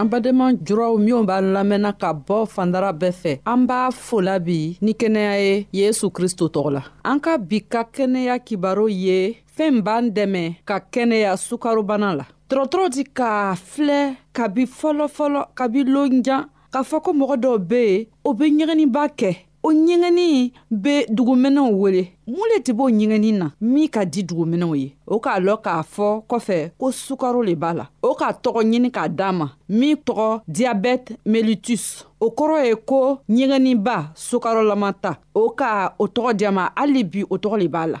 an badenma juraw minw b'a lamɛnna ka bɔ fandara bɛɛ fɛ an b'a fola bi ni kɛnɛya ye yesu kristo tɔgɔ la an ka bi ka kɛnɛya kibaro ye fɛɛn b'an dɛmɛ ka kɛnɛya sukarobana la dɔrɔtɔrɔ di k'a filɛ kabi fɔlɔfɔlɔ kabi lonjan k'a fɔ ko mɔgɔ dɔw be yen o be ɲɛgɛninba kɛ o ɲɛgɛnni bɛ duguminɛw wele mun le tɛ b'o ɲɛgɛnni na min ka di duguminɛw ye o k'a lɔ k'a fɔ kɔfɛ ko sukaro le b'a la o ka tɔgɔ ɲini k'a d'a ma min tɔgɔ diabɛte melitus o kɔrɔ ye ko ɲɛgɛnniba sukarolama ta o ka o tɔgɔ diya ma hali bi o tɔgɔ le b'a la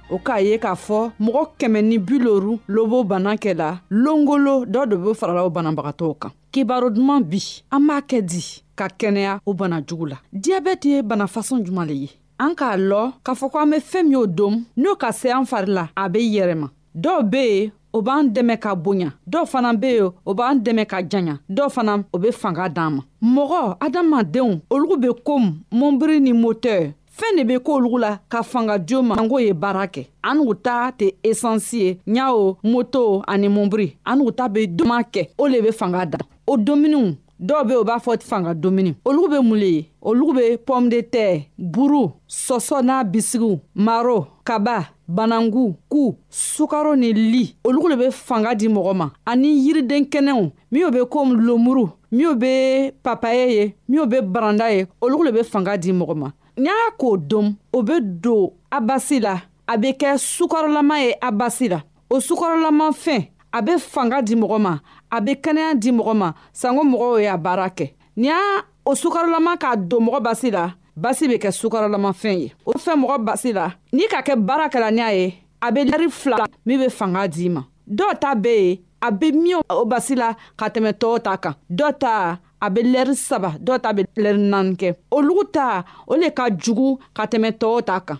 o k'a ye k'a fɔ mɔgɔ kɛmɛ ni bi loru lobo bana kɛla longolo dɔ de be farala o banabagatɔw kan kibaro duman bi an b'a kɛ di ka kɛnɛya o bana jugu la diyabɛti ye bana fasɔn juman le ye an k'a lɔ k'a fɔ ko an be fɛɛn min o dom n'o ka se an fari la a be yɛrɛma dɔw be ye o b'an dɛmɛ ka bonya dɔw fana be yen o b'an dɛmɛ ka janya dɔw fana o be fanga d'an ma mɔgɔ adamadenw olugu be komi mɔnbiri ni motɛr fɛɛn de be k'olu la ka fanga jo ma ango ye baara kɛ an n'u ta tɛ esansi ye ɲawo moto ani mɔnbiri an n'u ta be duman kɛ o le be fanga da o dominiw dɔw be o b'a fɔ fanga domuni olu be mun le ye olu be pɔme de tɛ buru sɔsɔ n'a bisigiw maro kaba banangu ku sukaro ni li olu le be fanga di mɔgɔ ma ani yiriden kɛnɛw minw be komi lomuru minw be papaye ye minw be baranda ye olu le be fanga di mɔgɔ ma n'i y'a k'o dom o be don abasi la a be kɛ sukarolama ye abasi la o sukarolama fɛn a be fanga di mɔgɔ ma a be kɛnɛya di mɔgɔ ma sanko mɔgɔw y'a baara kɛ n'i y'a o sukarolama k'a don mɔgɔ basi la basi be kɛ sukarolama fɛn ye o fɛn mɔgɔ basi la n'i ka kɛ baara kɛla ni a ye a bɛ lari fila min bɛ fanga d'i ma dɔw ta bɛ yen a bɛ min o basi la ka tɛmɛ tɔw ta kan dɔ ta a bɛ lɛri saba dɔw ta bɛ lɛri naani kɛ olugu ta o le ka jugu ka tɛmɛ tɔw ta kan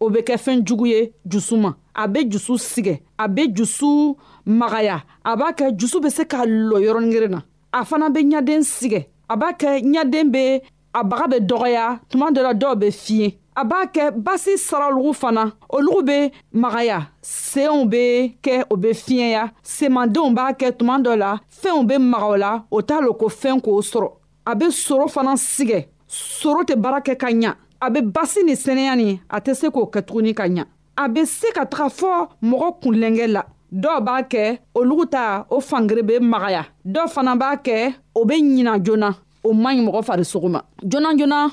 o bɛ kɛ fɛn jugu ye jusu ma a bɛ jusu sigɛ a bɛ jusu magaya a b'a kɛ jusu bɛ se k'a lɔ yɔrɔnigere na a fana bɛ ɲaden sigɛ a b'a kɛ ɲaden bɛ a baga bɛ dɔgɔya tuma dɔ la dɔw bɛ fiɲɛ a b'a kɛ basi saralugu fana olugu bɛ magaya senw bɛ kɛ o bɛ fiɲɛya semandenw b'a kɛ tuma dɔ la fɛnw bɛ maga o la o t'a lo ko fɛn k'o sɔrɔ a bɛ soro fana sigɛ soro tɛ baara kɛ ka ɲa a bɛ basi ni sɛnɛya ni a tɛ se k'o kɛ tuguni ka ɲa a bɛ se ka taga fɔ mɔgɔ kunlɛnkɛ la dɔw b'a kɛ olugu ta o fangere bɛ magaya dɔw fana b'a kɛ o bɛ ɲina joona o man ɲi mɔgɔ farisogo ma joona joona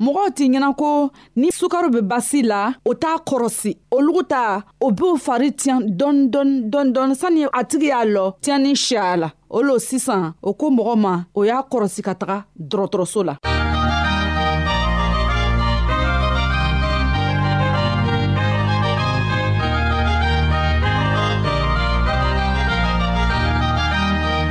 mɔgɔw t'i ɲɛna ko ni sukaro bɛ basi la o t'a kɔrɔsi olugu ta o b'o fari tiɲɛ dɔɔni dɔɔni dɔɔni dɔɔni sani a tigi y'a lɔ tiɲɛni siya la o lo sisan o ko mɔgɔ ma o y'a kɔrɔsi ka taga dɔrɔtɔrɔso la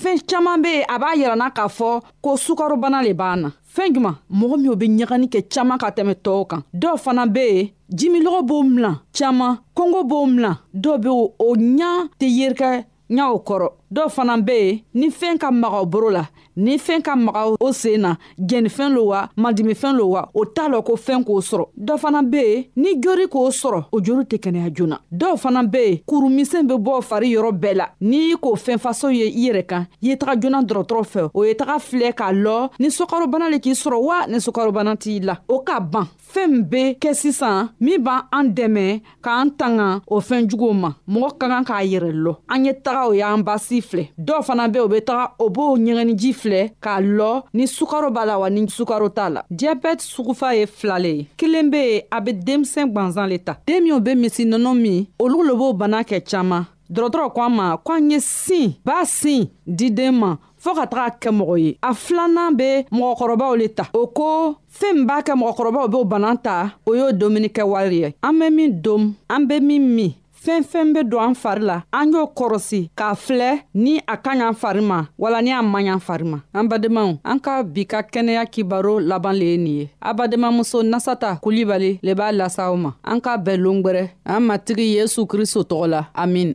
fɛɛn caaman be a b'a yirana k'a fɔ ko sukarobana le b'an na fɛɛn juman mɔgɔ minw be ɲagani kɛ caaman ka tɛmɛ tɔɔw kan dɔw fana be yen jimilɔgɔ b'o milan caaman kɔngo b'o milan dɔw be o ɲa tɛ yerikɛ ɲaw kɔrɔ dɔw fana be yen ni fɛɛn ka magaw boro la ni fɛɛn ka magaw o seen na jɛnifɛn lo wa madimifɛn lo wa o t'a lɔ ko fɛn k'o sɔrɔ dɔ fana be yen ni jori k'o sɔrɔ o jori tɛ kɛnɛya joona dɔw fana be yen kurumisɛn be bɔ fari yɔrɔ bɛɛ la n'i k'o fɛn faso ye i yɛrɛ kan ye taga joona dɔrɔtɔrɔ fɛ o ye taga filɛ k'a lɔ ni sukarobana le k'i sɔrɔ wa ni sukarobana t'i la o k'a ban fɛn bɛ kɛ sisan min b'an an dɛmɛ k'an tanga o fɛn juguw ma mɔgɔ ka kan k'a yɛrɛ lɔ an ye taga o y'an basi filɛ dɔw fana bɛ o bɛ taga o b'o ɲɛgɛniji filɛ k'a lɔ ni sukaro b'a la wa ni sukaro t'a la diyabɛti sugufa ye fila le ye kelen bɛ yen a bɛ denmisɛn gwanzan le ta den minw bɛ misi nɔnɔ min olu le b'o bana kɛ caman dɔgɔtɔrɔ ko an ma ko an ye sin b'a sin di den ma fɔɔ ka taga kɛ mɔgɔ ye a filanan be mɔgɔkɔrɔbaw le ta o ko fɛn min b'a kɛ mɔgɔkɔrɔbaw b'o bana ta o y'o domuni kɛ wari ye an bɛ min dom an bɛ min min fɛn fɛn bɛ don an fari la an y'o kɔrɔsi k'a filɛ ni a ka ɲan fari ma wala ni a man ɲan fari ma an badenmaw an ka bi ka kɛnɛya kibaro laban le ye nin ye a badenmamuso nasata kulibali le b'a lasa aw ma an k'a bɛɛ longwɛrɛ an matigi yesu kristo tɔgɔ la amin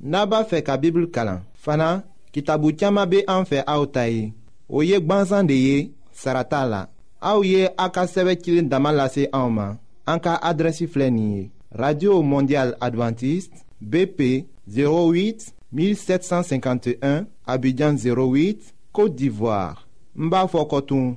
n'a b'a fɛ ka bibulu kalan fana kitabu caman bɛ an fɛ aw ta ye o ye gwansan de ye sara t'a la aw ye aw ka sɛbɛn cilen dama lase anw ma an ka adrɛsi filɛ nin ye radio mondial adventiste bp 08 1751 abidjan 08 côte d'ivoire n b'a fɔ kɔtun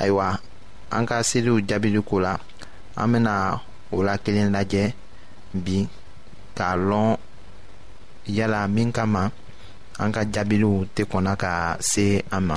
ayiwa an ka seliw jaabili ko la an bɛna o la kelen lajɛ bi k'a lɔn yala min kama an ka jaabiliw tɛ kɔnna ka se an ma.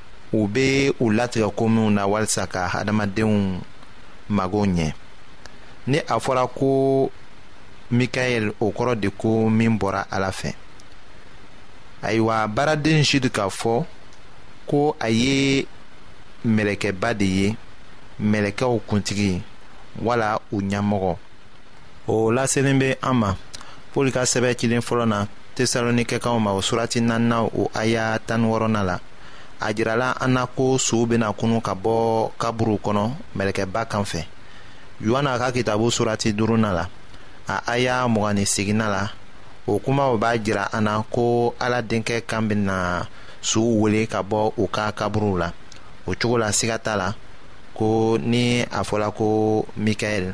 u bɛ u latigɛ ko minnu na walisa ka hadamadenw mago ɲɛ ni a fɔra ko mikael o kɔrɔ de ko min bɔra ala fɛ ayiwa baaraden jude k'a fɔ ko a ye mɛlɛkɛba de ye mɛlɛkɛw kuntigi wala u ɲɛmɔgɔ o lasenin bɛ an ma paul ka sɛbɛn cilen fɔlɔ na tesalonikɛkanw ma o surati naaninan o aya tan ni wɔɔrɔnan la a jirala an na ko sow bɛna kunun ka bɔ kaburuw kɔnɔ mɛlɛkɛba kan fɛ yohana ka kitabu surati duurunan la a aya mugan ni seginna la o kumaw b'a jira an na ko ala denkɛ kan bɛna sow wele ka bɔ u ka kaburuw la o cogo la siga t'a la ko ni a fɔla ko mikaɛl